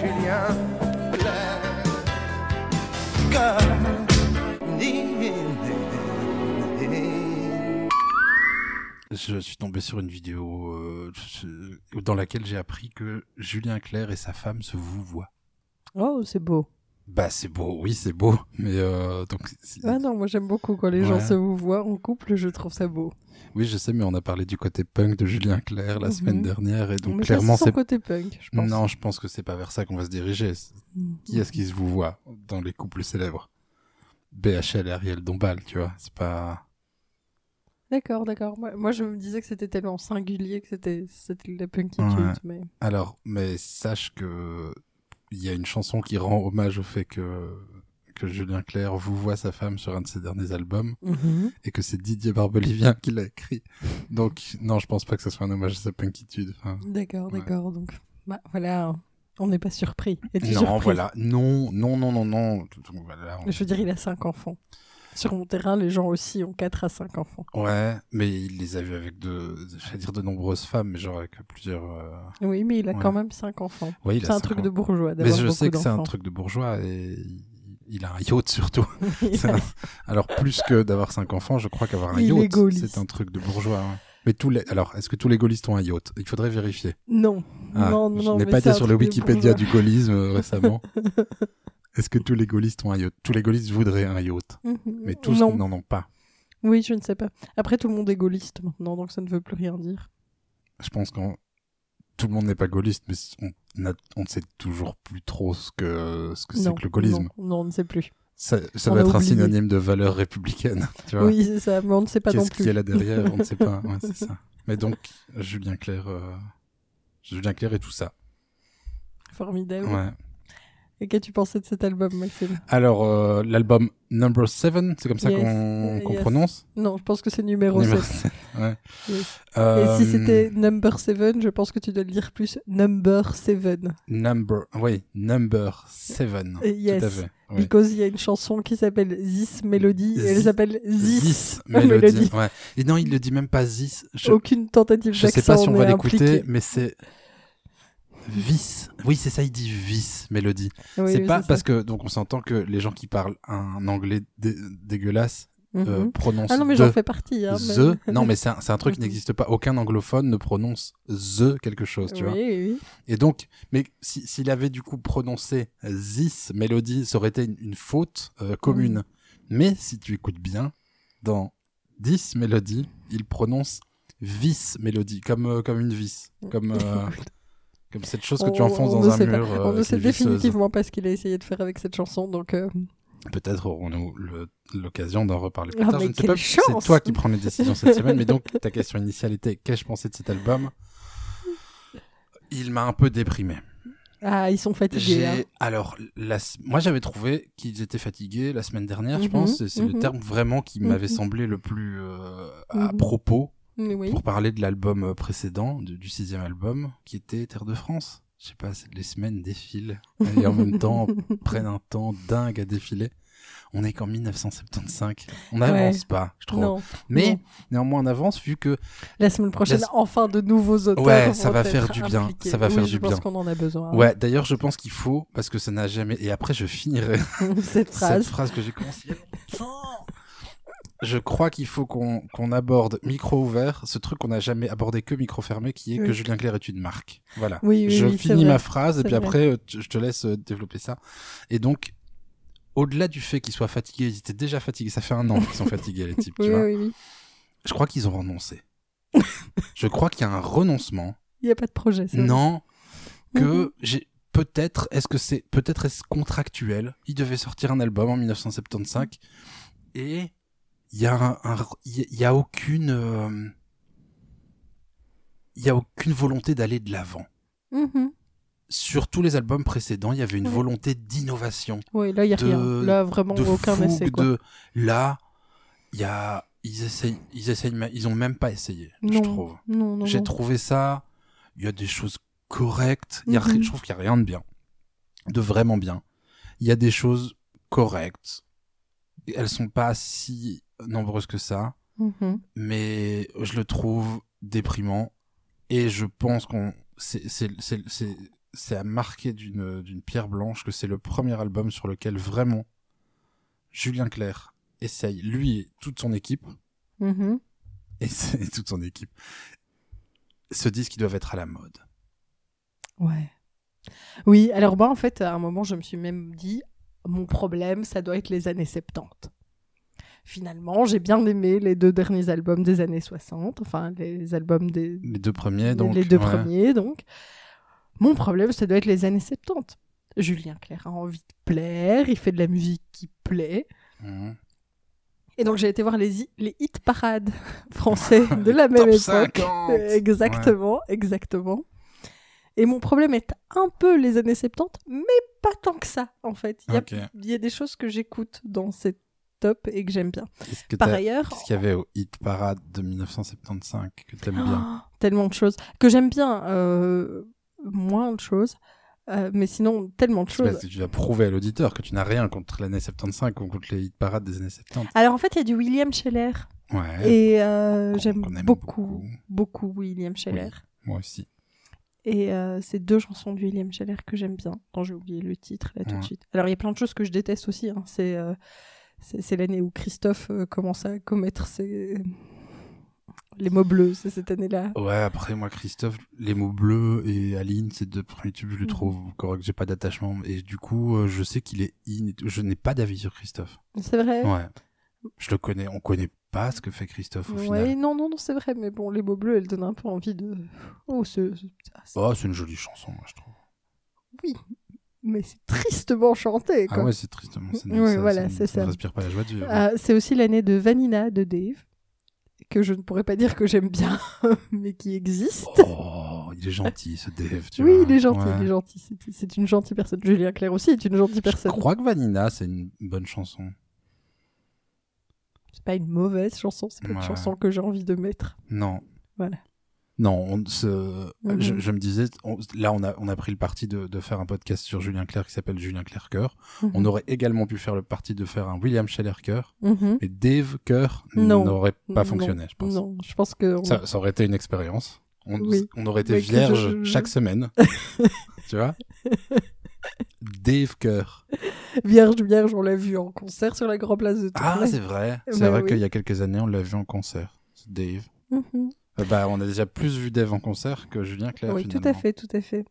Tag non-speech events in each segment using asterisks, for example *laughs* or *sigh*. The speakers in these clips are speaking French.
Julien. Je suis tombé sur une vidéo euh, dans laquelle j'ai appris que Julien Clerc et sa femme se vouvoient. Oh, c'est beau. Bah c'est beau, oui c'est beau, mais euh, donc c'est- Ah non, moi j'aime beaucoup quand les gens se vous voient en couple, je trouve ça beau. Oui je sais, mais on a parlé du côté punk de Julien Clerc la Mhm. semaine dernière et donc Mais clairement c'est côté punk, je pense. non, je pense que c'est pas vers ça qu'on va se diriger. Mhm. Qui est-ce qui se vous voit dans les couples célèbres? BHL et Ariel Dombal, tu vois, c'est pas D'accord, d'accord. Moi, je me disais que c'était tellement singulier que c'était la punkitude, Ouais. mais Alors, mais sache que il y a une chanson qui rend hommage au fait que que Julien Clerc vous voit sa femme sur un de ses derniers albums et que c'est Didier Barbelivien qui l'a écrit. Donc non, je pense pas que ce soit un hommage à sa punkitude. Enfin, D'accord, Ouais. d'accord. Donc, bah, voilà, on n'est pas surpris. Non, voilà, non, non, non, non, non. Voilà, on- Je veux dire, il a cinq enfants. Sur mon terrain, les gens aussi ont 4 à 5 enfants. Ouais, mais il les a vus avec de, j'allais dire de nombreuses femmes, mais genre avec plusieurs. euh, Oui, mais il a Ouais. quand même 5 enfants. C'est un cinq truc de bourgeois Mais je sais que c'est un truc de bourgeois et il- a un yacht surtout. *laughs* Un- Alors plus que d'avoir cinq enfants, je crois qu'avoir un Il yacht, c'est un truc de bourgeois. ouais. Mais tous les, alors est-ce que tous les gaullistes ont un yacht? Il faudrait vérifier. Non, Ah, non, non. je n'ai pas été sur le Wikipédia du gaullisme euh, récemment. *laughs* Est-ce que tous les gaullistes ont un yacht? Tous les gaullistes voudraient un yacht, Mhm. mais tous n'en ont pas. Oui, je ne sais pas. Après, tout le monde est gaulliste maintenant, donc ça ne veut plus rien dire. Je pense que tout le monde n'est pas gaulliste, mais on ne sait toujours plus trop ce que ce que c'est que le gaullisme. Non, non, on ne sait plus. Ça, ça On doit a être un synonyme de valeur républicaine. *laughs* Tu vois Oui, c'est ça, mais on ne sait pas non Qu'est-ce plus. qu'il y a là derrière On ne sait pas. Ouais, c'est *laughs* ça. Mais donc, Julien Clerc, euh, Julien Clerc et tout ça. Formidable. Ouais. Et qu'as-tu pensé de cet album, Maxime? Alors, euh, l'album Number 7, c'est comme ça Yes. qu'on Euh, yes. prononce? Non, je pense que c'est numéro Numéro 7. sept, ouais. Yes. Euh, Et si c'était Number 7, je pense que tu dois le dire plus Number 7. Number, oui, Number 7. Euh, yes. Tout à fait. oui. Because il y a une chanson qui s'appelle This Melody, et elle s'appelle This, This *laughs* Melody. Ouais. Et non, il le dit même pas This. Je, Aucune tentative je sais d'accent pas si on va l'écouter, mais c'est Vis. Oui, c'est ça, il dit Vis Mélodie. Oui, c'est oui, pas ça. parce que donc on s'entend que les gens qui parlent un anglais dé- dégueulasse euh, Mhm. prononcent Ah non, mais j'en fais partie. Hein, the. mais- Non, mais c'est un, truc qui *laughs* n'existe pas. Aucun anglophone ne prononce the quelque chose, tu oui, vois. oui, oui. Et donc, mais si- s'il avait du coup prononcé this mélodie, ça aurait été une, une faute euh, commune. Mhm. Mais si tu écoutes bien, dans this mélodie, il prononce vis mélodie, comme euh, comme une vis, comme *laughs* euh, comme cette chose que tu On- enfonces on dans un sait pas. mur. euh, On ne sait définitivement pas ce qu'il a essayé de faire avec cette chanson, donc euh, Peut-être aurons-nous l'occasion d'en reparler plus Ah, tard. Je ne sais pas. C'est toi qui prends les décisions cette semaine. Mais donc, ta question initiale était qu'ai-je pensé de cet album? Il m'a un peu déprimé. ah, ils sont fatigués. hein. Alors la... moi j'avais trouvé qu'ils étaient fatigués la semaine dernière, je Mhm, pense. C'est- le mhm. terme vraiment qui m'avait Mhm. semblé le plus euh, à propos Oui, pour parler de l'album euh, précédent, du, du sixième album, qui était Terre de France. Je sais pas, les semaines défilent et en même temps *laughs* prennent un temps dingue à défiler. On est qu'en 1975. On n'avance pas, je trouve. Non, Mais non. néanmoins on avance vu que La semaine prochaine, La- enfin de nouveaux auteurs. Ouais, ça va faire du bien, impliqués. ça va Oui, faire je du pense bien. qu'on en a besoin. ouais, d'ailleurs je pense qu'il faut parce que ça n'a jamais et après je finirai *laughs* Cette phrase. Cette phrase que j'ai commencé *laughs* il y a longtemps. Je crois qu'il faut qu'on qu'on aborde micro ouvert, ce truc qu'on n'a jamais abordé que micro fermé, qui est que. Julien Clerc est une marque. Voilà. Oui, oui, je finis ma phrase et puis vrai. après, euh, je te laisse euh, développer ça. Et donc, au-delà du fait qu'ils soient fatigués, ils étaient déjà fatigués, ça fait un an qu'ils sont fatigués, les types, *laughs* tu vois. oui, oui. Je crois qu'ils ont renoncé. je crois qu'il y a un renoncement. Il n'y a pas de projet. c'est vrai. Non, que Mhm. j'ai peut-être est-ce que c'est peut-être est-ce contractuel? Il devait sortir un album en 1975 et il y a il y a- y aucune euh, il y a aucune volonté d'aller de l'avant Mhm. sur tous les albums précédents il y avait une volonté d'innovation Oui, là, il n'y a De- rien. Là, vraiment, de aucun fougue, essai. Quoi. de là il y a ils essayent ils essayent ils ont même pas essayé je trouve Non, non, j'ai trouvé ça. Il y a des choses correctes. Il y a, Mhm. Je trouve qu'il n'y a rien de bien. De vraiment bien. Il y a des choses correctes. Elles sont pas si nombreuses que ça. Mhm. Mais je le trouve déprimant. Et je pense qu'on. C'est à marquer d'une pierre blanche que c'est le premier album sur lequel vraiment Julien Clerc essaye, lui et toute son équipe, Mhm. *laughs* et, et toute son équipe, se disent qu'ils doivent être à la mode. Ouais. Oui, alors moi, en fait, à un moment, je me suis même dit, mon problème, ça doit être les années 70. Finalement, j'ai bien aimé les deux derniers albums des années 60, enfin, les albums des... Les deux premiers, donc. les deux ouais. premiers, donc. Mon problème, ça doit être les années 70. Julien Clerc a envie de plaire, il fait de la musique qui plaît. Mhm. Et donc, j'ai été voir les, les hit parades *laughs* français *laughs* de la même époque. 50. Exactement, exactement. Et mon problème est un peu les années 70, mais pas tant que ça, en fait. Il y a, Ok. il y a des choses que j'écoute dans ces top et que j'aime bien. Que Par ailleurs, Qu'est-ce qu'il y avait au Hit Parade de 1975 que t'aimes bien Oh, tellement de choses que j'aime bien, euh, moins de choses, euh, mais sinon tellement de C'est parce choses. que tu vas prouver à l'auditeur que tu n'as rien contre l'année 75 ou contre les hit parades des années 70. Alors en fait, il y a du William Scheller Ouais. et euh, j'aime aime beaucoup, beaucoup, William Scheller. Moi aussi. Et euh, c'est deux chansons de William Scheller que j'aime bien. Dont j'ai oublié le titre là tout Ouais. de suite. Alors il y a plein de choses que je déteste aussi. hein. C'est c'est l'année où Christophe euh, commence à commettre ses... les mots bleus. C'est cette année-là. Ouais, après, moi, Christophe, les mots bleus et Aline, ces deux premiers tubes, je les Mhm. trouve corrects, j'ai pas d'attachement. Et du coup, euh, je sais qu'il est in. Je n'ai pas d'avis sur Christophe. C'est vrai. Ouais. Je le connais. On connaît pas ce que fait Christophe au Ouais, final. non, non, non, c'est vrai. Mais bon, les mots bleus, elles donnent un peu envie de. Oh, ah, c'est- Oh, c'est une jolie chanson, moi, je trouve. Mais c'est tristement chanté, quoi. Ah ouais, c'est tristement. ça- Ouais, ça- voilà, ça- c'est ça respire pas la joie de vivre. Ah, c'est aussi l'année de Vanina de Dave, que je ne pourrais pas dire que j'aime bien, *laughs* mais qui existe. Oh, il est gentil, ce Dave, tu oui, vois. il est gentil, Ouais. il est gentil. C'est- une gentille personne. Julien Clerc aussi est une gentille Je personne. crois que Vanina, c'est une bonne chanson. C'est pas une mauvaise chanson, c'est pas une chanson que j'ai envie de mettre. Non. Voilà. Non, on se... Mhm. je, je me disais, on- là, on a, on a pris le parti de, de faire un podcast sur Julien Clerc qui s'appelle Julien Clerc Cœur. On aurait également pu faire le parti de faire un William Scheller Cœur. Mhm. Mais Dave Cœur n'aurait pas Non, fonctionné, je pense. Non, je pense que. on- Ça, ça aurait été une expérience. On, Oui. on aurait été Mais que vierge je- chaque semaine. *laughs* tu vois? Dave Cœur. Vierge, vierge, on l'a vu en concert sur la grande place de Ah, Tournai. c'est vrai. C'est Bah vrai oui. qu'il y a quelques années, on l'a vu en concert. Dave. Euh, Bah, on a déjà plus vu Dave en concert que Julien Clerc. Oui, tout à fait, tout à fait.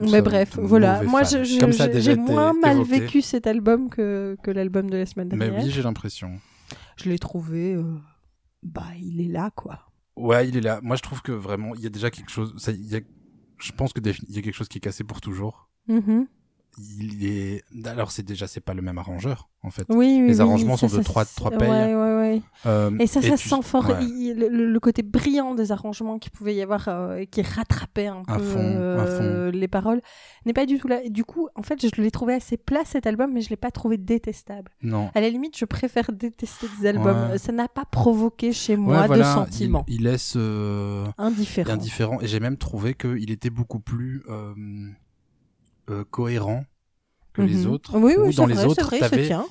Nous Mais bref, voilà. Moi, j'ai moins mal évoqué. vécu cet album que, que l'album de la semaine Mais dernière. oui, j'ai l'impression. Je l'ai trouvé. euh, Bah, il est là, quoi. Ouais, il est là. Moi, je trouve que vraiment, il y a déjà quelque chose. Ça, y a... Je pense que défi- il y a quelque chose qui est cassé pour toujours. Mhm. Il est. Alors, c'est déjà, c'est pas le même arrangeur, en fait. Oui, oui, Les oui, arrangements ça, sont de trois- trois payes. Ouais, ouais, ouais. Euh, Et ça, ça tu- sent fort il- le, côté brillant des arrangements qu'il pouvait y avoir euh, et qui rattrapait un peu fond, euh, les paroles n'est pas du tout là. Et du coup, en fait, je l'ai trouvé assez plat cet album, mais je l'ai pas trouvé détestable. Non. À la limite, je préfère détester des albums. Ça n'a pas provoqué chez moi voilà, de sentiments Il, il laisse euh, indifférents. indifférent. Et j'ai même trouvé qu'il était beaucoup plus euh, cohérent que les Mhm. autres. Oui, oui, Ou dans les vrai, autres,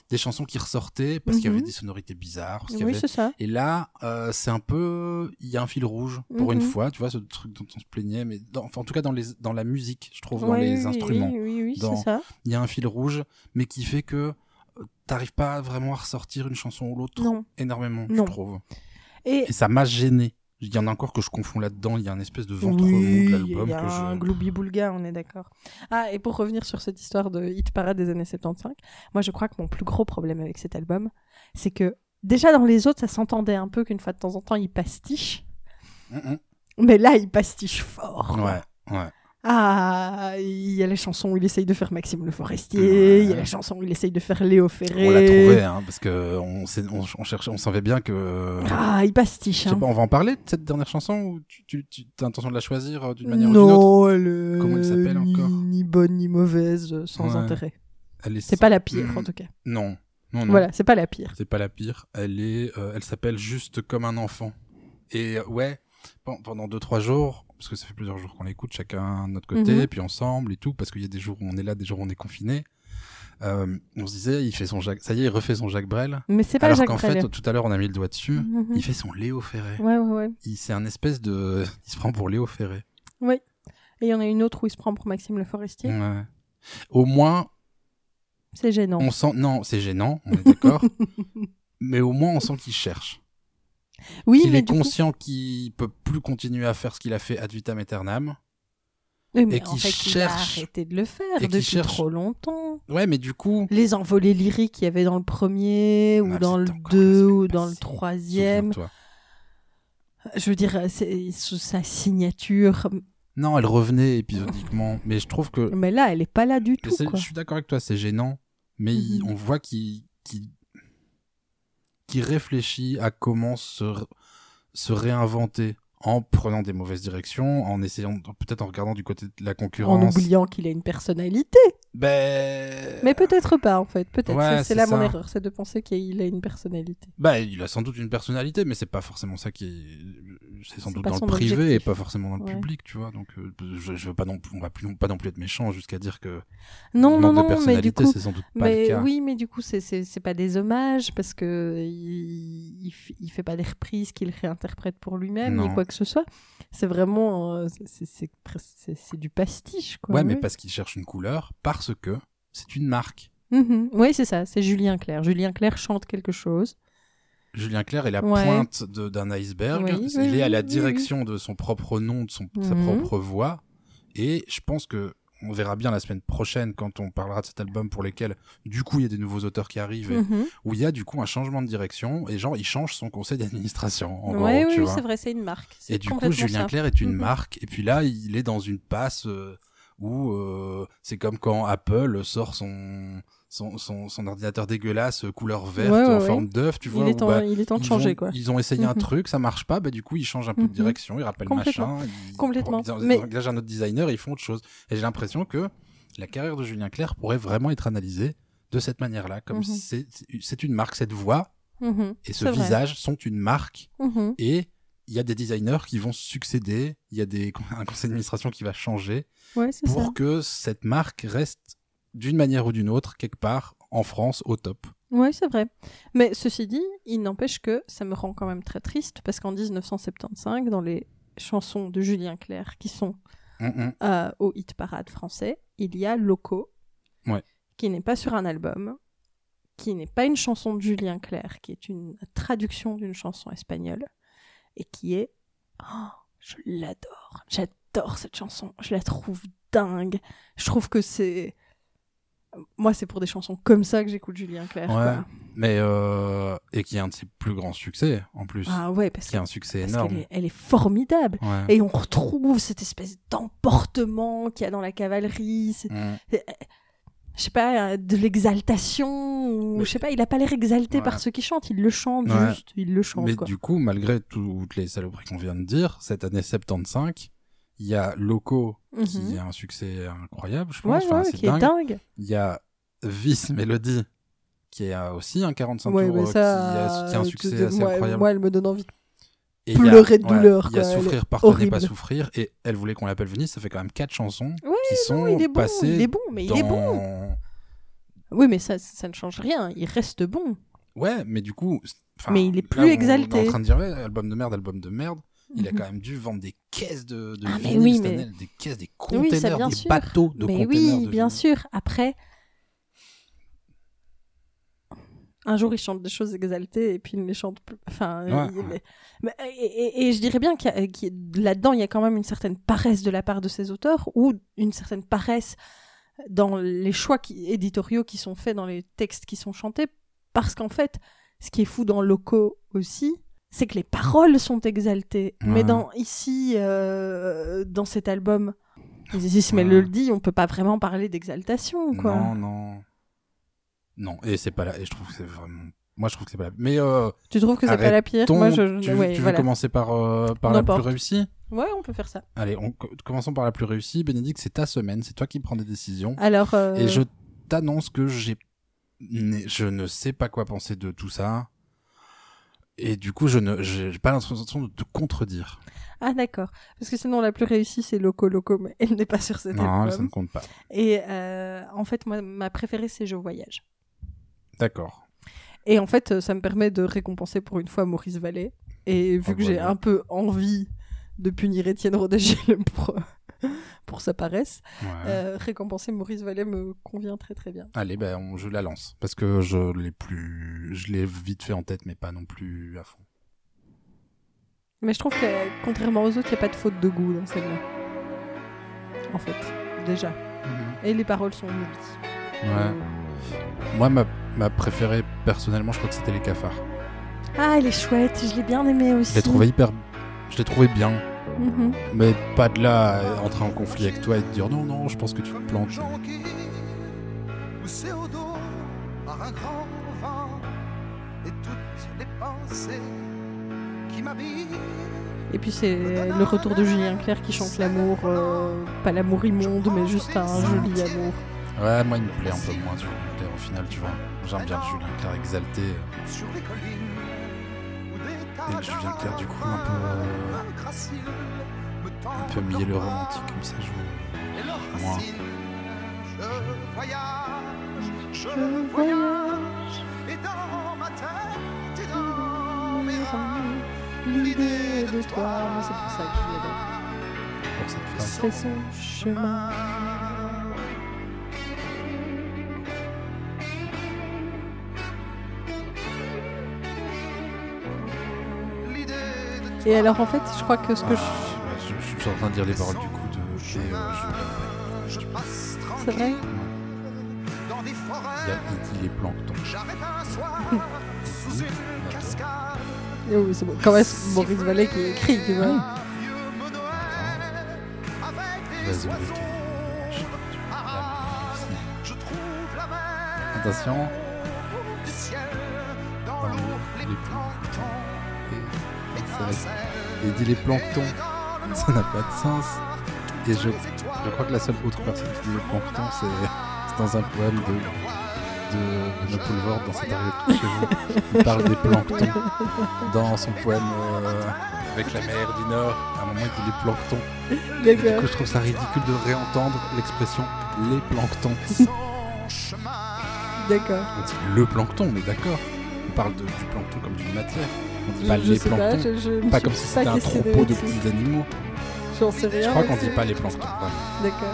des chansons qui ressortaient parce qu'il y avait Mhm. des sonorités bizarres. parce qu'il y Oui, avait- c'est ça. Et là, euh, c'est un peu, il y a un fil rouge pour une Mhm. fois, tu vois, ce truc dont on se plaignait, mais dans, enfin, en tout cas dans les, dans la musique, je trouve, dans les instruments, Oui, oui, oui, dans- c'est ça. il y a un fil rouge, mais qui fait que euh, t'arrives pas vraiment à ressortir une chanson ou l'autre énormément, Non. je trouve. Et Et ça m'a gêné. Il y en a encore que je confonds là-dedans. Il y a un espèce de ventre mou oui, de il l'album y a que un je. gloubi boulga, on est d'accord. Ah, et pour revenir sur cette histoire de hit parade des années 75, moi je crois que mon plus gros problème avec cet album, c'est que déjà dans les autres, ça s'entendait un peu qu'une fois de temps en temps, il pastiche. Mm, Mais là, il pastiche fort. Ouais, ouais. Ah, il y a les chansons où il essaye de faire Maxime Le Forestier, Ouais. il y a les chansons où il essaye de faire Léo Ferré. On l'a trouvé, hein, parce que on, sait- on, on cherchait, on savait bien que. Ah, il pastiche. Je sais Hein. pas, on va en parler de cette dernière chanson ou tu, tu, tu as intention de la choisir euh, d'une manière ou d'une autre? non, elle est Comment elle s'appelle ni, encore? ni bonne ni mauvaise, sans Ouais. intérêt. C'est pas la pire, en tout cas. Non, non, non. Voilà, c'est pas la pire. C'est pas la pire. Elle est, euh, elle s'appelle juste comme un enfant. Et euh, ouais, pendant deux trois jours, parce que ça fait plusieurs jours qu'on l'écoute, chacun de notre côté, Mhm. puis ensemble et tout, parce qu'il y a des jours où on est là, des jours où on est confiné. Euh, on se disait, il fait son Jacques, ça y est, il refait son Jacques Brel. Mais c'est pas Alors qu'en fait, tout à l'heure, on a mis le doigt dessus. Mhm. Il fait son Léo Ferré. Ouais, ouais, ouais. Il c'est un espèce de, il se prend pour Léo Ferré. Et il y en a une autre où il se prend pour Maxime Le Forestier. Ouais. Au moins, C'est gênant. on sent. Non, c'est gênant, on est d'accord. *laughs* mais au moins, on sent qu'il cherche. Oui, mais est du coup- conscient qu'il peut plus continuer à faire ce qu'il a fait ad vitam aeternam. Oui, mais et en fait, il a cherche- arrêté de le faire et depuis cherche- trop longtemps. Ouais, mais du coup, Les envolées lyriques qu'il y avait dans le premier, ou Ah, dans le c'était encore la 2, semaine ou dans le troisième. Je veux dire, c'est sous sa signature. Non, elle revenait épisodiquement, *laughs* mais je trouve que Mais là, elle est pas là du tout. Quoi. Je suis d'accord avec toi, c'est gênant, mais il- Mhm. on voit qu'il qu'il qu'il réfléchit à comment se, se réinventer en prenant des mauvaises directions, en essayant, peut-être en regardant du côté de la En concurrence. oubliant qu'il a une personnalité. Ben... Mais peut-être pas, en fait. Peut-être. Ouais, C'est- là mon ça. erreur, c'est de penser qu'il a une personnalité. Bah, il a sans doute une personnalité, mais c'est pas forcément ça qui est. C'est sans doute dans le privé objectif. et pas forcément dans le Ouais. public, tu vois. Donc, euh, je, je veux pas non plus, on va plus, pas non plus être méchant jusqu'à dire que Non, non, non, mais du coup. sans doute pas Mais le cas. oui, mais du coup, c'est- c'est pas des hommages parce que il, il, f- il fait pas des reprises qu'il réinterprète pour lui-même ni quoi que ce soit. C'est vraiment. euh, c'est- du pastiche, quoi. ouais, mais parce qu'il cherche une couleur, parce que c'est une marque. Mhm. Oui, c'est ça, c'est Julien Clerc. Julien Clerc chante quelque chose. Julien Clerc est la Ouais. pointe d'un iceberg. Oui, il oui, est à la direction de son propre nom, de son, sa Mhm. propre voix. Et je pense que on verra bien la semaine prochaine quand on parlera de cet album pour lesquels, du coup, il y a des nouveaux auteurs qui arrivent, et Mhm. où il y a du coup un changement de direction et genre il change son conseil d'administration. En Ouais, oui, oui, c'est vrai, c'est une marque. Et du coup, Julien. Clerc est une Mhm. marque. Et puis là, il est dans une passe euh, où euh, c'est comme quand Apple sort son son, son, son ordinateur dégueulasse euh, couleur verte Ouais, ouais, en ouais. forme d'œuf, tu vois. Il est où, temps, bah, il est temps de ils changer, quoi. Ils ont essayé un Mhm. *laughs* truc, ça marche pas, bah du coup ils changent un peu Mhm. de direction, ils rappellent Complètement. machin, ils, *laughs* Complètement. Ils, Mais- engagent un autre designer, ils font autre chose. Et j'ai l'impression que la carrière de Julien Clerc pourrait vraiment être analysée de cette manière-là, comme Mhm. c'est c'est une marque, cette voix Mhm. et ce vrai. visage sont une marque Mhm. et il y a des designers qui vont succéder, il y a des, *laughs* un conseil d'administration qui va changer pour ça. que cette marque reste d'une manière ou d'une autre quelque part en France au top. Ouais, c'est vrai. Mais ceci dit, il n'empêche que ça me rend quand même très triste parce qu'en 1975, dans les chansons de Julien Clerc qui sont Mhm. euh, au hit parade français, il y a Loco, Ouais. qui n'est pas sur un album, qui n'est pas une chanson de Julien Clerc, qui est une traduction d'une chanson espagnole, et qui est... Oh, je l'adore. J'adore cette chanson. Je la trouve dingue. Je trouve que c'est... Moi, c'est pour des chansons comme ça que j'écoute Julien Clerc. Ouais. quoi. Mais euh, et qui est un de ses plus grands succès en plus, Ah ouais, parce qui est que- un succès parce énorme. qu'elle est, elle est formidable. Ouais. Et on retrouve cette espèce d'emportement qu'il y a dans la cavalerie. Mhm. je sais pas, euh, de l'exaltation, ou Mais- je sais pas, il a pas l'air exalté Ouais. par ceux qui chantent, il le chante juste, il le chante Mais quoi. du coup, malgré toutes les saloperies qu'on vient de dire, cette année 75, il y a Loco qui Mhm. a un succès incroyable, je pense. Ouais, Enfin, ouais, c'est qui dingue. est dingue. Il y a Vice Mélodie qui a aussi un 45 Ouais, tours euh, ça, qui, a, qui a un euh, succès assez moi, incroyable. moi, elle me donne envie. A- pleurer de douleur, Il y a est Souffrir, pardonner, pas souffrir. Et elle voulait qu'on l'appelle Venise. Ça fait quand même quatre chansons qui sont Non, il est bon, passées il est bon, mais il est bon. dans- Oui, mais ça, ça ne change rien, il reste bon. Ouais, mais du coup. Mais il est là, plus on- On est exalté. en train de dire, ouais, album de merde, album de merde. Il a Mhm. quand même dû vendre des caisses de, de Ah, mais vinyles oui, cette mais- année, des caisses, des Oui, containers, bien des sûr. bateaux de Mais containers. oui, de bien sûr. Après, un jour, il chante des choses exaltées et puis il ne les chante plus. Enfin, Ouais, il- ouais. mais- et, et- et je dirais bien qu'il a- là-dedans, il y a quand même une certaine paresse de la part de ces auteurs ou une certaine paresse dans les choix qui- éditoriaux qui sont faits dans les textes qui sont chantés. Parce qu'en fait, ce qui est fou dans Loco aussi, c'est que les paroles sont exaltées. Mais dans ici, euh, dans cet album, Isis mais Ouais. le dit, on peut pas vraiment parler d'exaltation, quoi. Non, non. Non, et c'est pas là. Et je trouve que c'est vraiment. Moi, je trouve que c'est pas la. Mais euh, Tu trouves que c'est pas la pire? Moi, je, tu, ouais, tu veux voilà. commencer par, euh, par la plus réussie? Ouais, on peut faire ça. Allez, on, co- commençons par la plus réussie. Bénédicte, c'est ta semaine, c'est toi qui prends des décisions. Alors, Et je t'annonce que j'ai, je ne sais pas quoi penser de tout ça. Et du coup, je ne, j'ai j'ai pas l'impression de te contredire. ah d'accord, parce que sinon la plus réussie c'est Loco Loco, mais elle n'est pas sur cet non, ça ne compte pas. Et euh, en fait, moi, ma préférée c'est Je voyage. D'accord. Et en fait, ça me permet de récompenser pour une fois Maurice Vallée. Et vu Oh, que j'ai un peu envie de punir Étienne Rodégil *laughs* pour, *laughs* pour sa paresse. Ouais. Euh, récompenser Maurice Vallet me convient très très bien. Allez, ben, on- je la lance. Parce que je l'ai plus, je l'ai vite fait en tête, mais pas non plus à fond. Mais je trouve que contrairement aux autres, il n'y a pas de faute de goût dans celle-là. En fait, déjà. Et les paroles sont jolies. Ouais. Moi, ma, ma préférée, personnellement, je crois que c'était les cafards. Ah, elle est chouette, je l'ai bien aimée aussi. Je l'ai trouvé hyper, je l'ai trouvé bien. Mhm. Mais pas de là à entrer en conflit avec toi et te dire non, non, je pense que tu te plantes. jonqué, poussé au dos par un grand vent et toutes les pensées qui m'habillent. Et puis c'est le retour de Julien Clerc qui chante l'amour, euh, pas l'amour immonde, mais juste un joli amour. Ouais, moi, il me plaît un peu moins, Julien Clerc, au final, tu vois. J'aime bien Julien Clerc exalté. sur les collines Et le Julien Clerc, du coup, un peu, euh, un peu mielleux romantique, comme ça, joue. Et leur Moi. racine, je voyage, je voyage, et dans ma tête et dans mes reins, L'idée de toi, moi c'est pour ça que je l'adore. Pour cette phrase. Fait son chemin. Et alors en fait, je crois que ce que je... Ah, ouais, je, je suis en train de dire les paroles du coup de euh, Je passe C'est vrai tranquille dans des Clerc. Il, y forêts. a, les planctons. J'arrête un soir sous une cascade. Oh oui, c'est bon. Quand même, c'est Maurice Vallet qui écrit, tu vois. Vas-y, oiseaux. Olivier. Je trouve la mer Attention. dans Dans l'eau, les les Et. Il dit les planctons. *laughs* Ça n'a pas de sens. Et je, je crois que la seule autre personne qui dit les planctons, c'est dans un poème de, de, Napoléon dans cet arrivée chez vous. Il parle des planctons dans son poème euh, avec la mer du Nord. À un moment, il dit les planctons. Du D'accord. coup, je trouve ça ridicule de réentendre l'expression les planctons. *laughs* D'accord. On le plancton, mais d'accord. On parle de- du plancton comme d'une matière. On dit pas Je- les sais pas, planctons. je- je Pas comme si c'était un troupeau de petits animaux. J'en sais rien. Je crois qu'on dit pas les planctons. vraiment. D'accord.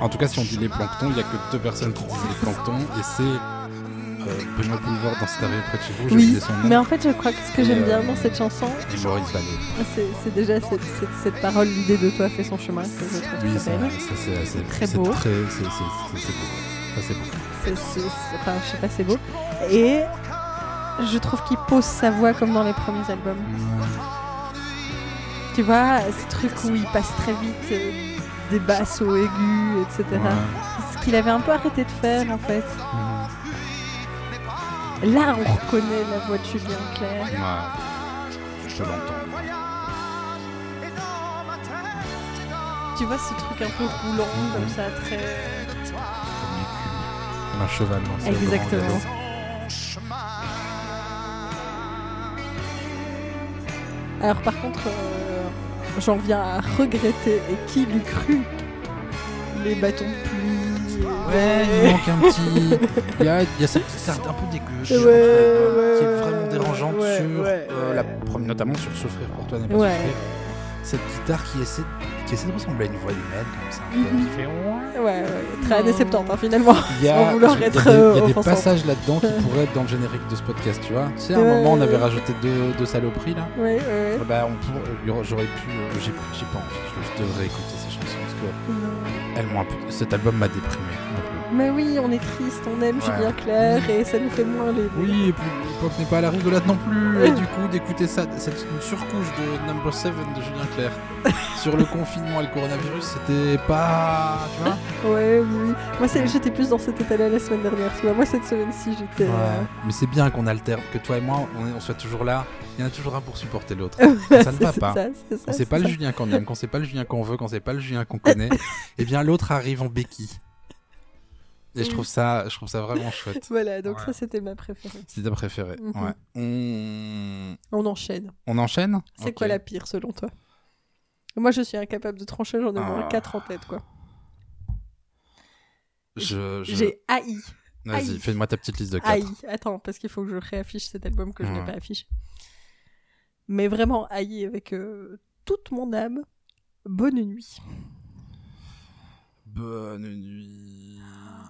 En tout cas, si on dit les planctons, il y a que deux personnes qui disent les planctons, et c'est euh, Benoît Boulevard dans cet arrivé près de chez vous. Oui, son nom. mais en fait, je crois que ce que j'aime euh, bien dans cette chanson, c'est déjà cette, cette- cette parole, l'idée de toi fait son chemin, que je trouve Oui, ça, c'est Très beau. c'est- beau. Ça, c'est beau. Enfin, je sais pas, c'est beau. Et je trouve qu'il pose sa voix comme dans les premiers albums. Tu vois, ces trucs où il passe très vite euh, des basses au aigus, etc. Ouais. Ce qu'il avait un peu arrêté de faire, en fait. Mhm. Là, on reconnaît la voix de Julien Clerc. Ouais. Je te l'entends. Tu vois, ce truc un peu roulant, comme ça, très... Un cheval. Exactement. Alors par contre, euh, j'en viens à regretter, et qui l'eût cru, les bâtons de pluie. Ouais, il manque un petit. *laughs* Il y a, il y a cette petite un peu dégueu, je Ouais, trouve, euh, ouais, qui est vraiment dérangeante ouais, sur euh, la notamment sur Souffrir pour toi n'est pas souffrir. Cette guitare qui essaie, qui essaie de ressembler à une voix humaine comme ça. un peu, Mhm. qui fait ouais. Ouais, ouais, très années 70 hein, finalement. Il y a, il y des, il y a euh, des passages là-dedans qui *laughs* pourraient être dans le générique de ce podcast, tu vois. Tu sais, à un moment, on avait rajouté deux, deux saloperies là. Ouais, ouais. Ah Bah, on aura- j'aurais pu. euh, j'ai j'ai pas envie. Je devrais écouter ces chansons parce que Non. elles m'ont un peu. Cet album m'a déprimé. Mais oui, on est triste, on aime Ouais. Julien Clerc et ça nous fait moins les. Oui, et puis l'époque n'est pas à la rigolade non plus. Et du coup, d'écouter ça, c'est une surcouche de Number 7 de Julien Clerc *laughs* sur le confinement et le coronavirus, c'était pas. Tu vois Ouais, oui. Moi, j'étais plus dans cet état-là la semaine dernière. Tu vois, moi, cette semaine-ci, j'étais. euh, Mais c'est bien qu'on alterne, que toi et moi, on, est- on soit toujours là. Il y en a toujours un pour supporter l'autre. *laughs* Ça ne va pas. ça, ça, c'est c'est pas le. Julien qu'on aime, quand c'est pas le Julien qu'on veut, quand c'est pas le Julien qu'on connaît, *laughs* et bien l'autre arrive en béquille. Et je trouve ça, je trouve ça vraiment chouette. *laughs* Voilà, donc Ouais. ça, c'était ma préférée. C'est ta préférée. Mhm. Ouais. On... On enchaîne. on enchaîne C'est quoi la pire, selon toi? Moi, je suis incapable de trancher, j'en ai au moins Ah. 4 en tête, quoi. Je, je- J'ai haï. Vas-y, fais-moi ta petite liste de 4. Haï. Attends, parce qu'il faut que je réaffiche cet album que je n'ai pas affiché. Mais vraiment haï avec euh, toute mon âme. Bonne nuit. Bonne nuit.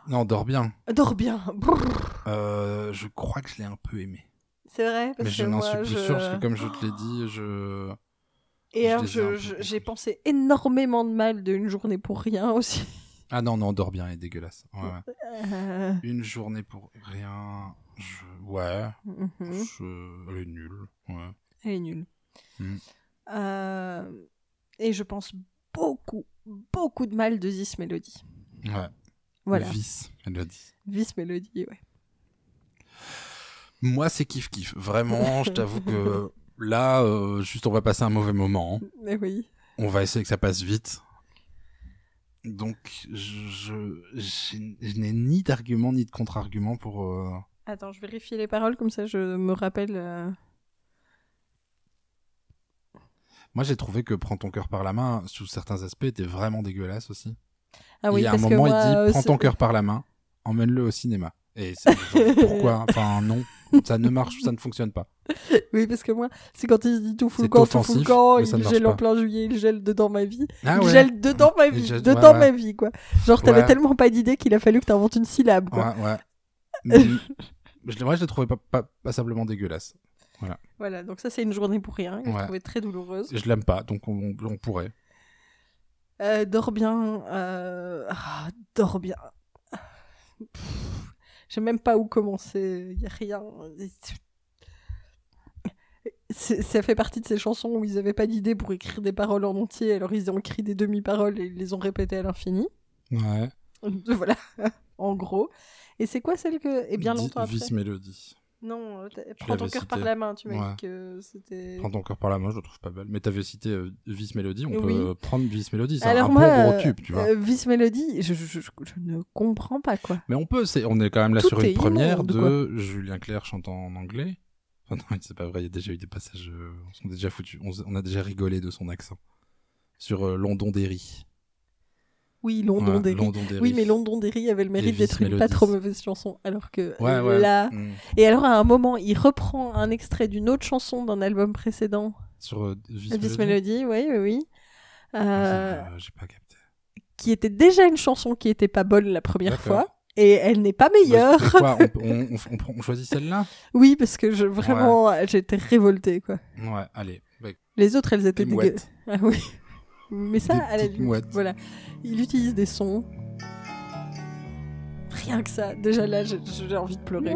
Non, dors bien. Dors bien. Euh, je crois que je l'ai un peu aimé. C'est vrai parce Mais je que n'en moi, suis plus je- sûr, parce que comme je te l'ai dit, je... Et je alors, les ai un je- peu je- compris. j'ai pensé énormément de mal d'une journée pour rien aussi. Ah non, non, dors bien, elle est dégueulasse. Ouais, ouais. Euh, Une journée pour rien... Je... Ouais, mhm. je... elle est nulle. Ouais. Elle est nulle. Mm. Euh, et je pense beaucoup, beaucoup de mal de This Melody. ouais. Voilà. Vice, dit. This Melody, ouais. Moi, c'est kiff kiff. Vraiment, je *laughs* t'avoue que là, euh, juste on va passer un mauvais moment. Mais oui. On va essayer que ça passe vite. Donc, je, je, je n'ai ni d'argument ni de contre-argument pour. euh, Attends, je vérifie les paroles, comme ça je me rappelle. euh, Moi, j'ai trouvé que Prends ton cœur par la main, sous certains aspects, était vraiment dégueulasse aussi. Ah oui, il y a un moment, moi, il dit euh, Prends ton cœur par la main, emmène-le au cinéma. Et genre, *laughs* pourquoi? Enfin, non, ça ne marche, ça ne fonctionne pas. *laughs* Oui, parce que moi, c'est quand il se dit tout full C'est camp, tout full offensif, camp, ça il gèle en plein juillet, il gèle dedans ma vie. Ah il gèle dedans ma vie, dedans ouais, ma vie, quoi. Genre, t'avais tellement pas d'idée qu'il a fallu que t'inventes une syllabe, quoi. Ouais, ouais. Mais, *laughs* je, ouais, je l'ai trouvé pas, pas, passablement dégueulasse. Voilà, donc ça, c'est une journée pour rien. Je l'ai Ouais. trouvée très douloureuse. Je l'aime pas, donc on, on pourrait. Euh, dors bien. Euh... ah, dors bien. Je sais même pas où commencer. Il y a rien. Ça fait partie de ces chansons où ils avaient pas d'idée pour écrire des paroles en entier, alors ils ont écrit des demi-paroles et ils les ont répétées à l'infini. Ouais. *laughs* voilà, en gros. Et c'est quoi celle que. Et bien Di- longtemps après Vice Mélodie. Non, euh, prends ton cœur par la main, tu m'as Ouais. dit que c'était. Prends ton cœur par la main, je le trouve pas belle. Mais t'avais cité euh, Vice Mélodie, on Oui. peut prendre Vice Mélodie, c'est un moi, bon gros euh, tube, tu vois. euh, Vice Melody, je, je, je- je ne comprends pas quoi. Mais on peut, c'est, on est quand même là tout sur une première de Julien Clerc chantant en anglais. Enfin non, c'est pas vrai, il y a déjà eu des passages, on, déjà foutu, on, a déjà rigolé de son accent. Sur euh, Londonderry. Oui, London Derry. Londonderry. Oui, mais Londonderry avait le mérite d'être une pas trop mauvaise chanson, alors que Ouais, ouais. là. Mm. Et alors à un moment, il reprend un extrait d'une autre chanson d'un album précédent, Sur euh, Melody. Oui, oui, oui, Ah, euh, j'ai- J'ai pas capté. qui était déjà une chanson qui était pas bonne la première fois, et elle n'est pas Bah, meilleure. quoi, on, *laughs* on, on, on prend- on choisit celle-là? Oui, parce que je vraiment, j'étais révoltée quoi. Ouais, allez. Bah, Les autres, elles étaient dégueu. Ah oui. Mais ça, à la limite, voilà. Il utilise des sons. Rien que ça. Déjà là, j'ai envie de pleurer.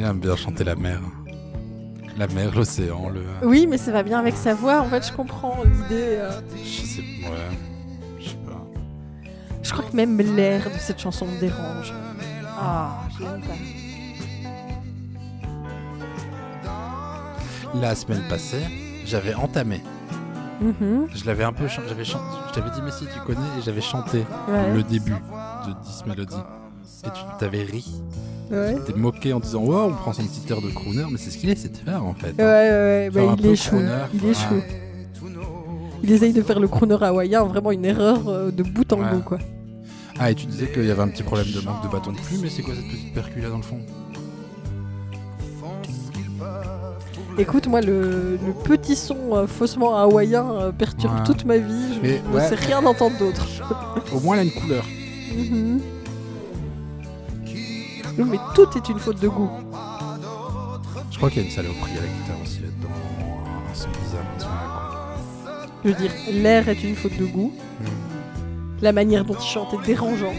il aime bien chanter la mer. La mer, l'océan, le. Oui, mais ça va bien avec sa voix. En fait, je comprends l'idée. euh. Je sais, ouais. Je sais pas. Je crois que même l'air de cette chanson me dérange. Ah, je l'aime pas. La semaine passée, j'avais entamé. Mhm, Je l'avais un peu j'avais chan- je t'avais dit mais si tu connais et j'avais chanté ouais, le début de 10 Melody. Et tu t'avais ri. Ouais. T'es moqué en disant oh on prend son petit air de crooner mais c'est ce qu'il essaie de faire en fait. Ouais, ouais, ouais, bah, il échoue. crooner, Il ouais. échoue. Il essaye de faire le crooner hawaïen, vraiment une erreur euh, de bout en Ouais. bout, quoi. Ah et tu disais qu'il y avait un petit problème de manque de bâton de plume mais c'est quoi cette petite percule là dans le fond? Écoute, moi, le, le petit son euh, faussement hawaïen euh, perturbe Ouais. toute ma vie. Je Mais ne ouais. sais rien entendre d'autre. Au moins elle a une couleur. *laughs* Mhm. Mais tout est une faute de goût. Je crois qu'il y a une saloperie à la guitare aussi là-dedans. Un son bizarre. Je veux dire, l'air est une faute de goût. Hmm. La manière dont il chante est dérangeante.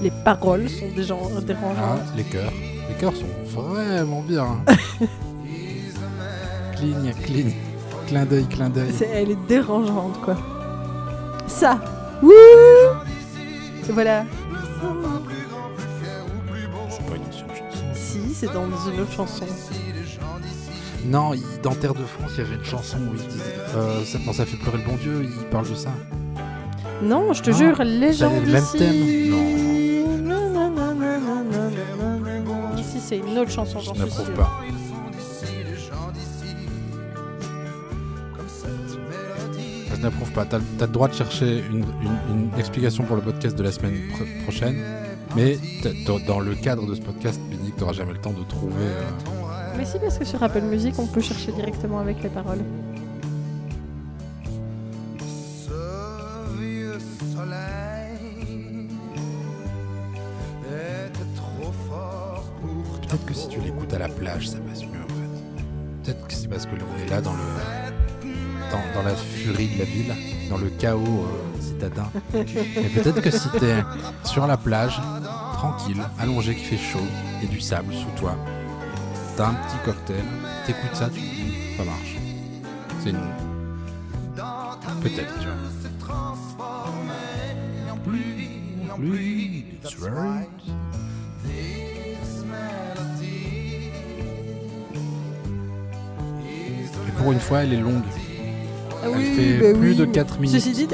Les paroles sont déjà Ah, dérangeantes. les chœurs. Les chœurs sont vraiment bien. *laughs* cligne, cligne. Clin d'œil, clin d'œil. C'est- elle est dérangeante, quoi. Ça Wouh Voilà. C'est pas une ancienne chanson. Si, c'est dans une autre chanson. Non, il- dans Terre de France, il y avait une chanson où il disait. Euh, ça, non, ça fait pleurer le bon Dieu, il parle de ça. Non, je te Ah, jure, les ça gens avait le même d'ici- thème. Nanana, c'est une autre chanson, j'en Je suis n'approuve sûre. pas. Je n'approuve pas. T'as as le droit de chercher une, une- une explication pour le podcast de la semaine pr- prochaine, mais dans- le cadre de ce podcast, Binny, t'auras jamais le temps de trouver. euh, Mais si, parce que sur Apple Music, on peut chercher directement avec les paroles. Peut-être que si tu l'écoutes à la plage, ça passe mieux en fait. Peut-être que c'est parce que l'on est là dans le dans, la furie de la ville, dans le chaos euh, citadin. Et peut-être que si t'es sur la plage, tranquille, allongé, qui fait chaud, et du sable sous toi, t'as un petit cocktail, t'écoutes ça, tu te dis, ça marche. C'est une. Peut-être, tu vois. Et pour une fois, elle est longue. Ah Elle oui, fait bah plus oui. de 4 minutes. Ceci dit,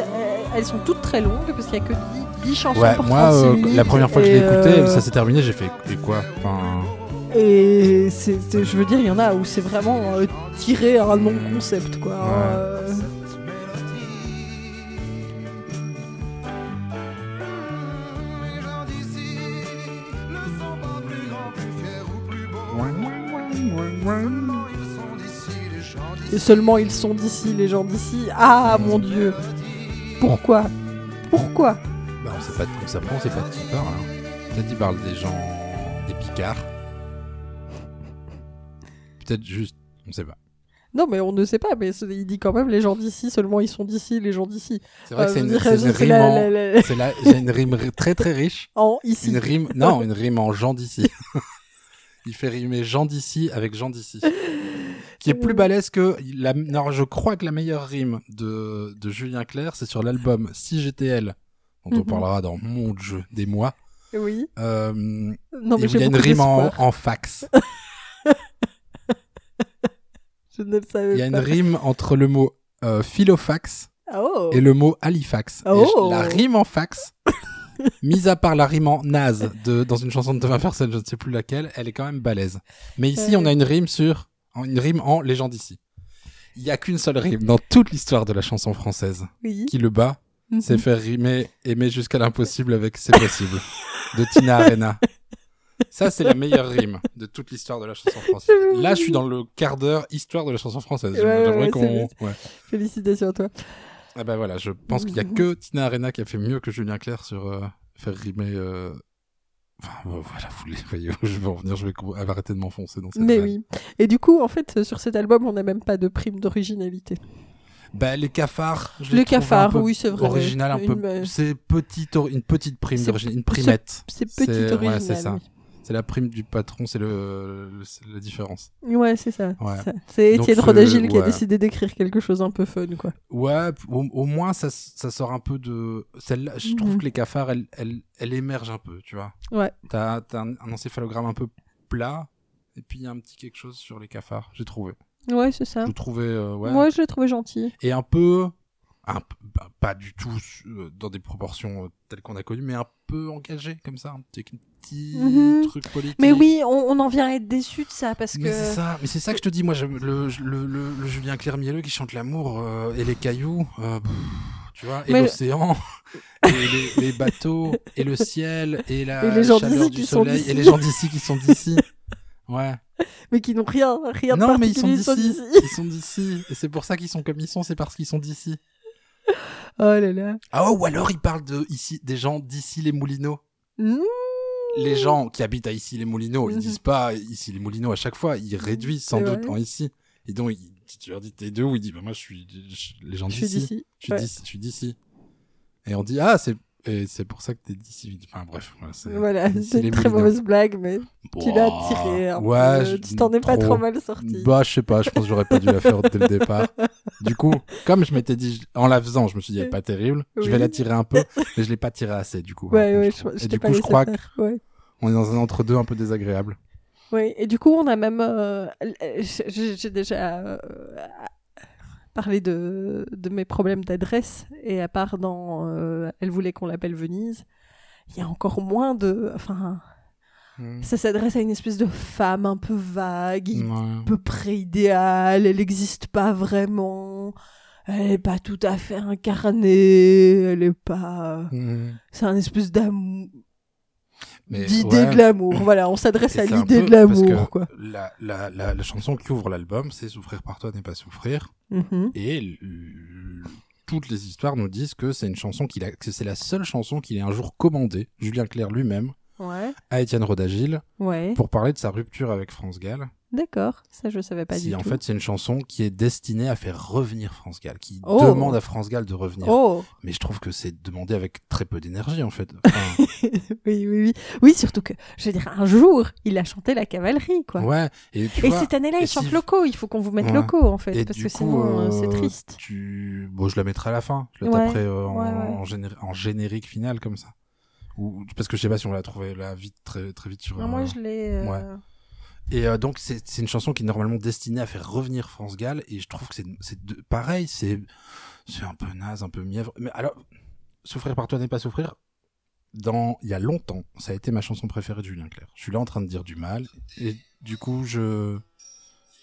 elles sont toutes très longues parce qu'il n'y a que 10, 10 chansons Ouais, pour moi, 36 euh, minutes. la première fois que je l'ai écouté, euh, ça s'est terminé, j'ai fait, et quoi Enfin. Et c'est, c'est- je veux dire, il y en a où c'est vraiment euh, tiré à un non-concept, quoi. Seulement ils sont d'ici, les gens d'ici. Ah mon dieu Pourquoi? Pourquoi? Bah, on sait pas, on s'apprend, on sait pas de qui parle. hein. Peut-être qu'il parle des gens, des picards. Peut-être juste, on sait pas. Non, mais on ne sait pas, mais il dit quand même les gens d'ici, seulement ils sont d'ici, les gens d'ici. C'est vrai Euh, que c'est une, c'est rime la- une rime ri- très très riche. En ici. Une rime, non, une rime en Jean d'ici. *laughs* il fait rimer Jean d'ici avec Jean d'ici. Qui est plus balèze que la, non, je crois que la meilleure rime de, de Julien Clerc, c'est sur l'album Si GTL, dont on Mhm. parlera dans mon jeu des mois. Oui. Euh, Non, et mais où il y a une rime en, fax. *laughs* Je ne le savais Il y a une pas. rime entre le mot euh, philofax Oh. et le mot Halifax. Et Oh. je- la rime en fax, *laughs* mise à part la rime en naze de, dans une chanson de Thomas Personne, je ne sais plus laquelle, elle est quand même balèze. Mais ici, Ouais. on a une rime sur, une rime en les gens d'ici. Il n'y a qu'une seule rime dans toute l'histoire de la chanson française Oui. qui le bat, Mhm. c'est faire rimer aimer jusqu'à l'impossible avec c'est possible de Tina Arena. Ça, c'est la meilleure rime de toute l'histoire de la chanson française. *laughs* Là, je suis dans le quart d'heure histoire de la chanson française. Ouais, ouais, J'aimerais ouais. Félicitations à toi. Ah bah voilà, je pense qu'il y a que Tina Arena qui a fait mieux que Julien Clerc sur euh, faire rimer. euh, Enfin, voilà, vous les voyez où je veux en venir, je vais arrêter de m'enfoncer dans cette Mais blague. oui. Et du coup, en fait, sur cet album, on n'a même pas de prime d'originalité. Bah, les cafards. Je Les les cafards, oui, c'est vrai. Original, un Une, peu. euh, C'est petite, une petite prime d'origine, une primette. C'est petit C'est- original. ouais, c'est ça. oui. C'est la prime du patron, c'est le, le- la différence. Ouais, c'est ça. Ouais. c'est ça. C'est Donc, Étienne je- Rodagil qui a décidé d'écrire quelque chose un peu fun, quoi. Ouais, au, au moins ça, ça sort un peu de. Celle-là, je trouve Mhm. que les cafards, elles, elles, elles émergent un peu, tu vois. Ouais. T'as t'as un, un encéphalogramme un peu plat, et puis il y a un petit quelque chose sur les cafards, j'ai trouvé. Ouais, c'est ça. Je trouvais, euh, ouais. Moi, je l'ai trouvé gentil. Et un peu. Un, bah, pas du tout euh, dans des proportions euh, telles qu'on a connues, mais un peu engagé, comme ça, un petit, petit Mhm. truc politique. Mais oui, on, on en vient à être déçu de ça parce Mais que. c'est ça, mais c'est ça que je te dis, moi, le, le, le, le Julien Clerc mielleux qui chante l'amour euh, et les cailloux, euh, pff, tu vois, et l'océan, *laughs* et les, les bateaux, et le ciel, et la Et les gens chaleur du soleil, et les gens d'ici qui sont d'ici. Ouais. Mais qui n'ont rien, rien de non, mais ils sont particulier, d'ici. Ils sont d'ici. Et c'est pour ça qu'ils sont comme ils sont, c'est parce qu'ils sont d'ici. *laughs* Oh là là. Ah, ou alors ils parlent de ici, des gens d'ici les Moulineaux. Mmh. Les gens qui habitent à ici les Moulineaux, ils Mhm. disent pas ici les Moulineaux à chaque fois, ils réduisent sans doute en ici. Et donc, tu leur dis t'es d'où, ils disent bah, moi je suis je- les gens d'ici. Je suis d'ici. Je suis d'ici. Et on dit ah c'est et c'est pour ça que t'es d'ici. Enfin bref, voilà, c'est Voilà, c'est une très mauvaise blague, mais tu l'as tiré. un Ouais, peu. je- tu t'en es pas trop mal sorti. Bah, je sais pas, je pense que j'aurais pas dû la faire dès le départ. Du coup, comme je m'étais dit, en la faisant, je me suis dit, elle est pas terrible. Je vais la tirer un peu, mais je l'ai pas tirée assez, du coup. ouais, ouais, je je, je Et du coup, je crois faire, ouais. qu'on est dans un entre-deux un peu désagréable. Oui, et du coup, on a même. euh, j'ai j'ai déjà euh, parlé de, de mes problèmes d'adresse, et à part dans euh, Elle voulait qu'on l'appelle Venise, il y a encore moins de. Enfin. Mm. Ça s'adresse à une espèce de femme un peu vague, Ouais. un peu pré-idéale, elle n'existe pas vraiment. Elle est pas tout à fait incarnée, elle est pas. Mm. C'est un espèce d'amour. D'idée ouais. de l'amour. Voilà, on s'adresse à l'idée de l'amour. La, la, la, la chanson qui ouvre l'album, c'est Souffrir par toi n'est pas souffrir. Mhm. Et toutes les histoires nous disent que c'est une chanson qu'il a, que c'est la seule chanson qu'il ait un jour commandée, Julien Clerc lui-même, Ouais, à Étienne Rodagil, ouais. pour parler de sa rupture avec France Gall. D'accord, ça je savais pas si du en tout. fait c'est une chanson qui est destinée à faire revenir France Gall, qui Oh. demande à France Gall de revenir. Oh Mais je trouve que c'est demandé avec très peu d'énergie en fait. *laughs* Enfin, Oui, oui, oui. Oui, surtout que, je veux dire, un jour, il a chanté la cavalerie, quoi. ouais. Et, tu Et vois, cette année-là, il chante si- locaux. Il faut qu'on vous mette Ouais. locaux, en fait. Et parce que coup, sinon, euh, c'est euh, triste. Tu... Bon, je la mettrai à la fin. Je la Ouais, taperai euh, en, ouais, ouais. en géné- en générique final comme ça. Ou parce que je sais pas si on l'a trouvé là vite très très vite sur. Non, euh, moi, je l'ai. Et euh, donc c'est une chanson qui est normalement destinée à faire revenir France Gall et je trouve que c'est pareil, c'est un peu naze, un peu mièvre. Mais alors souffrir par toi n'est pas souffrir. Dans il y a longtemps, ça a été ma chanson préférée de Julien Clerc. Je suis là en train de dire du mal et du coup je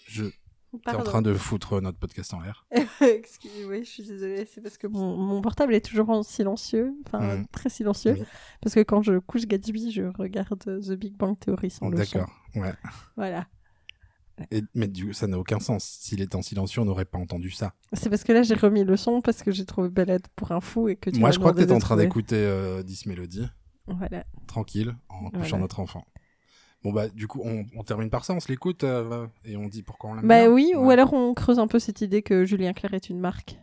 je T'es en train de foutre notre podcast en l'air. *laughs* Excusez-moi, je suis désolée. C'est parce que mon, mon portable est toujours en silencieux. Enfin, Mm. très silencieux. Parce que quand je couche Gatsby, je regarde The Big Bang Theory sans le son. D'accord. Ouais. Voilà. Et, mais du coup, ça n'a aucun sens. S'il était en silencieux, on n'aurait pas entendu ça. C'est parce que là, j'ai remis le son parce que j'ai trouvé Balade pour un fou et que tu Moi, je crois que demandé t'étais en train d'écouter euh, 10 mélodies, Voilà. tranquille, en couchant Voilà. notre enfant. Bon, bah, du coup, on, on termine par ça, on se l'écoute euh, et on dit pourquoi on l'aime Bah bien. oui, ou alors on creuse un peu cette idée que Julien Clerc est une marque.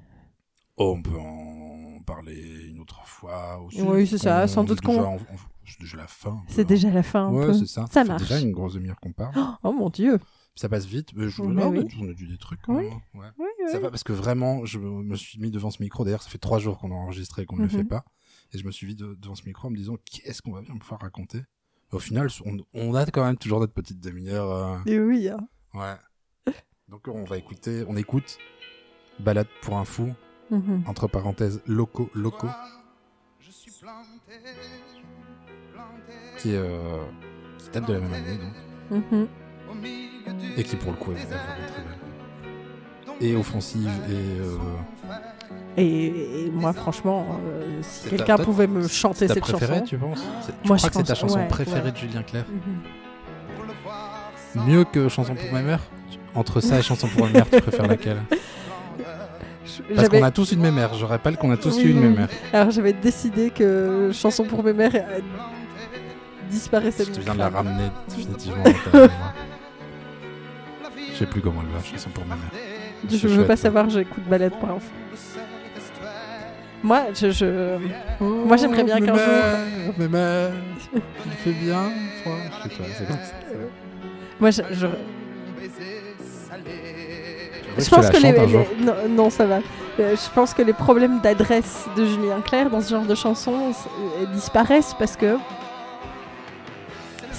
Oh, on peut en parler une autre fois aussi. Oui, c'est ça, sans doute qu'on- on- on- C'est déjà la fin. C'est déjà la fin un Ouais, peu. c'est ça. Ça fait marche. déjà une grosse demi-heure qu'on parle. Oh mon dieu. Ça passe vite. Mais je... Non, mais oui. on a dit des trucs quand Oui. même. hein. Ouais. Oui, oui. Ça va parce que vraiment, je me suis mis devant ce micro. D'ailleurs, ça fait trois jours qu'on a enregistré et qu'on ne le Mhm. fait pas. Et je me suis mis de- devant ce micro en me disant qu'est-ce qu'on va bien pouvoir raconter? Au final, on, on a quand même toujours notre petite demi-heure. euh, Et oui. hein. Ouais. Donc on va écouter, on écoute Balade pour un fou, Mhm. entre parenthèses locaux, locaux, Je suis planté qui, est, euh, qui date de la même année donc, Mhm. et qui pour le coup est vraiment très belle. Et offensive et euh, Et, et moi, franchement, euh, si quelqu'un pouvait me chanter ta cette préférée, chanson. tu penses? C'est- Tu Moi, crois je que c'est ta chanson ouais, préférée ouais. de Julien Clerc? Mhm. Mieux que Chanson pour ma mère? Entre ça et Chanson pour ma mère, tu préfères laquelle? *laughs* Parce qu'on a tous une mémère. Je rappelle qu'on a tous Oui, eu une oui. mémère. Alors j'avais décidé que Chanson pour mes mères euh, disparaissait Je mon viens de la ramener définitivement. Je sais plus comment elle va, Chanson pour ma mère. Je veux chouette, pas ça. savoir, j'écoute balade pour un fou. Moi, je, je- Moi, j'aimerais bien qu'un jour. Mémère, il fait bien. froid. Je sais pas, c'est comme ça. moi, je, je- Je je pense te que les, non, non, ça va. Euh, je pense que les problèmes d'adresse de Julien Clerc dans ce genre de chanson euh, disparaissent parce que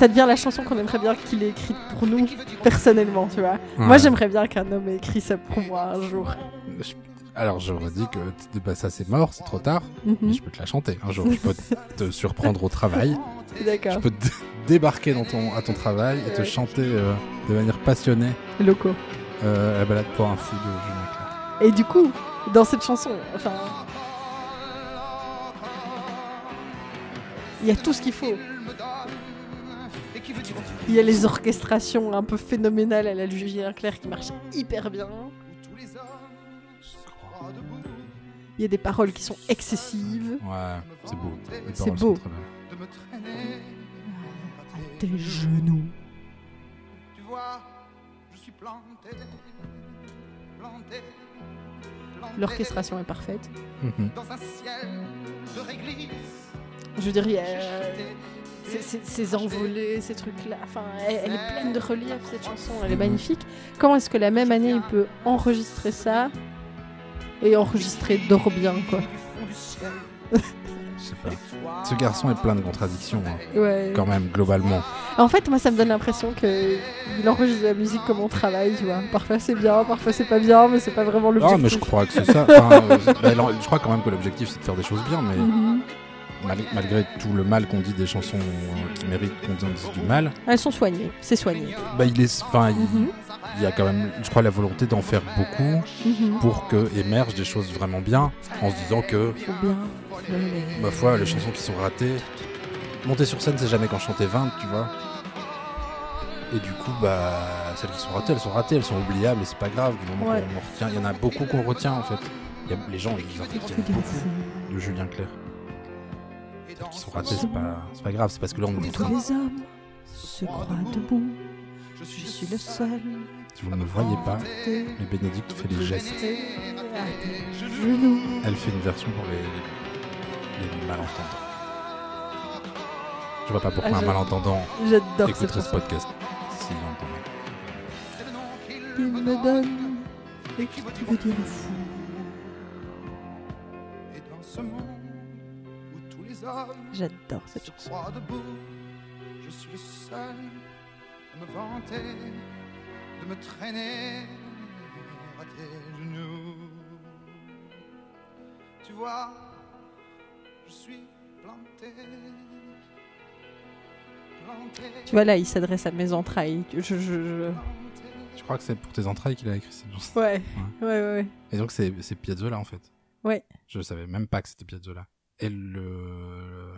ça devient la chanson qu'on aimerait bien qu'il ait écrite pour nous personnellement, tu vois. Moi, j'aimerais bien qu'un homme ait écrit ça pour moi un jour. Je- Alors j'aurais dit que bah, ça c'est mort, c'est trop tard. Mhm. Mais je peux te la chanter un jour. Je peux te- surprendre au travail. *laughs* Je D'accord. peux te débarquer dans ton, à ton travail et te Ouais. chanter euh, de manière passionnée Locaux. euh, la balade pour un fou de Julien. Et du coup, dans cette chanson, enfin. Il y a tout ce qu'il faut. Il y a les orchestrations un peu phénoménales à la Julien Clerc qui marchent hyper bien. Il y a des paroles qui sont excessives. Ouais, c'est beau. C'est paroles sont beau. très belles. de me traîner À tes genoux. Tu vois, je suis planté, L'orchestration est parfaite. Mhm. dans un ciel de réglisse. Je veux ces, envolées, ces trucs-là. Enfin, elle, elle est pleine de relief, cette chanson. Elle est magnifique. Comment est-ce que la même année, il peut enregistrer ça et enregistrer Dors bien, quoi. Je sais pas. Ce garçon est plein de contradictions, hein, Ouais. quand même, globalement. En fait, moi, ça me donne l'impression que il enregistre de la musique comme on travaille, tu vois. Parfois c'est bien, parfois c'est pas bien, mais c'est pas vraiment Ah, l'objectif. mais je crois que c'est ça. Enfin, *laughs* euh, je crois quand même que l'objectif c'est de faire des choses bien, mais Mhm. Mal- malgré tout le mal qu'on dit des chansons qui méritent qu'on dise du mal, Elles sont soignées, c'est soigné. bah il est, enfin, il- Mhm, il y a quand même, je crois, la volonté d'en faire beaucoup mhm. pour que émergent des choses vraiment bien, en se disant que, bien. ma foi, les chansons qui sont ratées, monter sur scène, c'est jamais qu'en chanter 20, tu vois. Et du coup, bah, celles qui sont ratées, elles sont ratées, elles sont oubliables et c'est pas grave du moment Ouais. qu'on en retient. Il y en a beaucoup qu'on retient en fait. Y a- les gens, ils en de beaucoup de Julien Clerc. Celles qui sont ratées, c'est pas, c'est pas grave, c'est parce que là on est Tous les hommes se croient debout. Je suis le seul. Si vous ne me voyez pas, mais Bénédicte fait les gestes. Elle fait une version pour les, les, malentendants. Je vois pas pourquoi Ah, un je- malentendant J'adore cette écouterait ce chanson. podcast. S'il entendait. Il me donne et qui veut dire fou. J'adore cette chanson. debout, je suis le seul à me vanter, de me traîner à tes genoux. Tu vois, je suis planté. Tu vois là, il s'adresse à mes entrailles. Je, je, je- Je crois que c'est pour tes entrailles qu'il a écrit cette chanson. Ouais. ouais, ouais, ouais. Et donc c'est c'est Piazzolla en fait. Ouais. Je savais même pas que c'était Piazzolla. Et le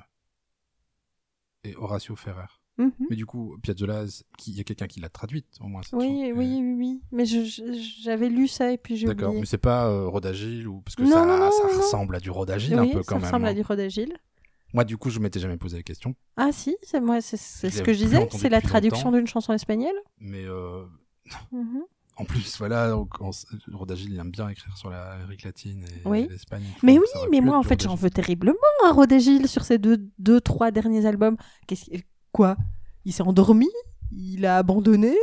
et Horacio Ferrer. Mhm. Mais du coup, Piazzolla, il y a quelqu'un qui l'a traduite au moins. cette Oui, oui, oui, oui. Mais j'avais lu ça et puis j'ai D'accord, mais c'est pas euh, Rodagile ou parce que Non, ça, non, non, ça non. ressemble à du Rodagile oui, un peu quand ça même. ressemble hein. à du Rodagile. Moi, du coup, je m'étais jamais posé la question, Ah si, c'est moi, c'est ce que je disais. C'est la traduction d'une chanson espagnole. mais euh, Mhm. En plus, *laughs* voilà, donc, en- Rodagile il aime bien écrire sur l'Amérique latine et Oui. l'Espagne. Mais oui, mais moi en fait j'en veux terriblement à Rodagile sur ces deux, deux trois derniers albums. Qu'est-ce qui- quoi? Il s'est endormi? Il a abandonné?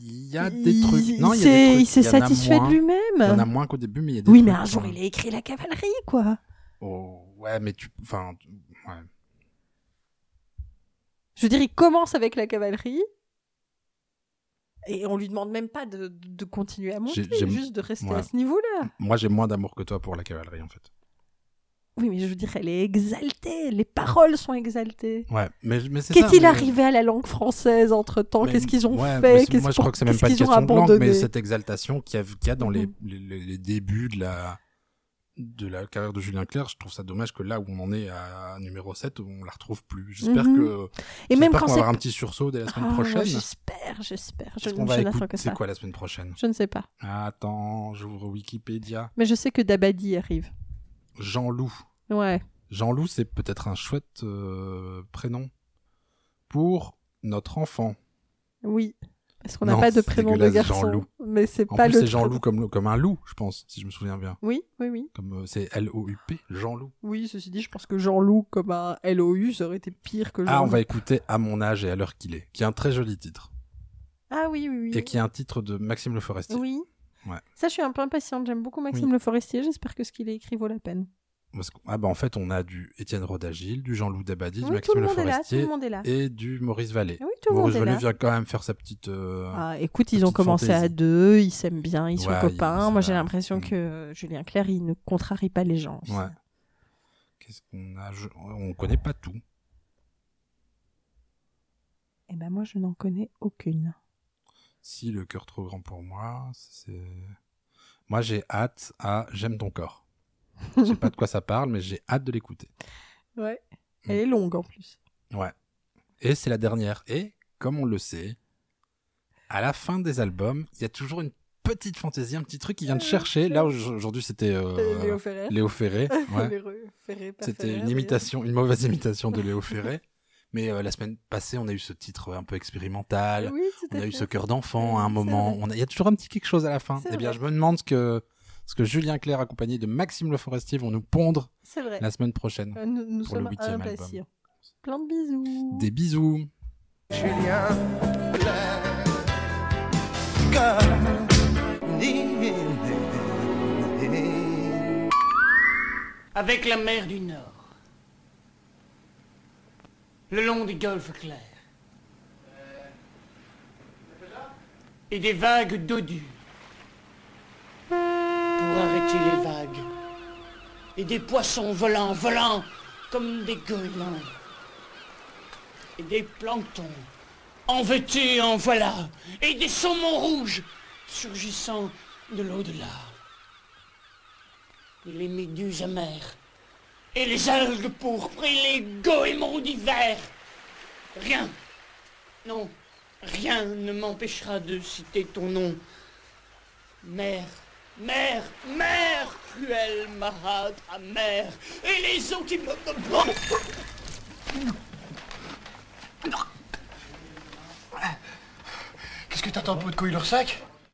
Il y a des Il- trucs. Non, il s'est- il satisfait de Il y en a lui-même. moins qu'au début, mais il y a des Oui, trucs mais un jour quand il a écrit la cavalerie, quoi. Oh, ouais, mais tu. Enfin. Ouais. Je veux dire, il commence avec la cavalerie. Et on lui demande même pas de, de continuer à monter, juste de rester à ce niveau-là. Moi, j'ai moins d'amour que toi pour la cavalerie, en fait. Oui, mais je veux dire, elle est exaltée. Les paroles sont exaltées. Ouais, mais, mais c'est. Qu'est-il mais- arrivé à la langue française entre temps Qu'est-ce qu'ils ont ouais, fait? Moi, je crois que c'est même pas une qu'ils ont question de langue, abandonné? mais cette exaltation qu'il y a, qu'il y a dans Mhm. les, les- les débuts de la de la carrière de Julien Clerc, je trouve ça dommage que là où on en est à numéro 7, on la retrouve plus. J'espère Mhm. que Et même quand qu'on va avoir un petit sursaut dès la semaine Ah, prochaine. J'espère, j'espère. Je, qu'on va écouter c'est quoi la semaine prochaine? Je ne sais pas. Attends, j'ouvre Wikipédia. Mais je sais que Dabadi arrive. Jean-Loup. Ouais. Jean-Loup, c'est peut-être un chouette euh, prénom pour notre enfant. Oui. Parce qu'on n'a pas de prénom de garçon? Mais c'est pas plus, le c'est Jean-Loup comme, comme un loup, je pense, si je me souviens bien. Oui, oui, oui. Comme euh, c'est L-O-U-P, Jean-Loup. Oui, ceci dit, je pense que Jean-Loup comme un LOU, ça aurait été pire que Jean-Loup. Ah, on va écouter À mon âge et à l'heure qu'il est, qui est un très joli titre. Ah oui, oui, oui. Et qui est un titre de Maxime Le Forestier. Oui. Ouais. Ça, je suis un peu impatiente. J'aime beaucoup Maxime Le Forestier. J'espère que ce qu'il a écrit vaut la peine. Parce que- ah bah en fait, on a du Étienne Rodagile, du Jean-Loup Dabadi, du Oui, tout Maxime le Le là. Et du Maurice Vallée. Oui, tout le Maurice monde est Vallée là. vient quand même faire sa petite... euh, Ah, écoute, ils ont commencé à deux, ils s'aiment bien, ils sont copains. Moi, j'ai l'impression Mm. que Julien Clerc, il ne contrarie pas les gens. Ouais. Qu'est-ce qu'on a? Je- On connaît pas tout. Eh ben, moi, je n'en connais aucune. Si le cœur trop grand pour moi, c'est. Moi, j'ai hâte à J'aime ton corps. *laughs* Je sais pas de quoi ça parle, mais j'ai hâte de l'écouter. Ouais. Mm. Elle est longue en plus. Ouais. Et c'est la dernière. Et comme on le sait, à la fin des albums, il y a toujours une petite fantaisie, un petit truc qui vient de chercher. Là au- aujourd'hui, c'était euh, Léo Ferrer. Léo Ferré. *laughs* ouais. Léo Ferré, C'était une imitation, une mauvaise imitation de Léo *laughs* Ferré. Mais euh, la semaine passée, on a eu ce titre un peu expérimental. Oui, On a eu ce cœur d'enfant à un moment. vrai. On a- Il y a toujours un petit quelque chose à la fin. Eh bien, vrai. je me demande ce que, ce que Julien Clerc, accompagné de Maxime Le Forestier, vont nous pondre vrai. la semaine prochaine. Euh, Nous, nous pour le sommes huitième album. impatients. Plein de bisous. Des bisous. Julien avec la mer du Nord, le long des golfes clairs, et des vagues d'eau dure, arrêter les vagues, et des poissons volants, volants, comme des goélands et des planctons. En veux-tu, en voilà, et des saumons rouges surgissant de l'au-delà. Et les méduses amères, et les algues pourpres, et les goémons d'hiver. Rien, non, rien ne m'empêchera de citer ton nom. Mère, mère, mère, cruelle, malade, amère, et les eaux qui me... Qu'est-ce que t'attends pour de couille leur sac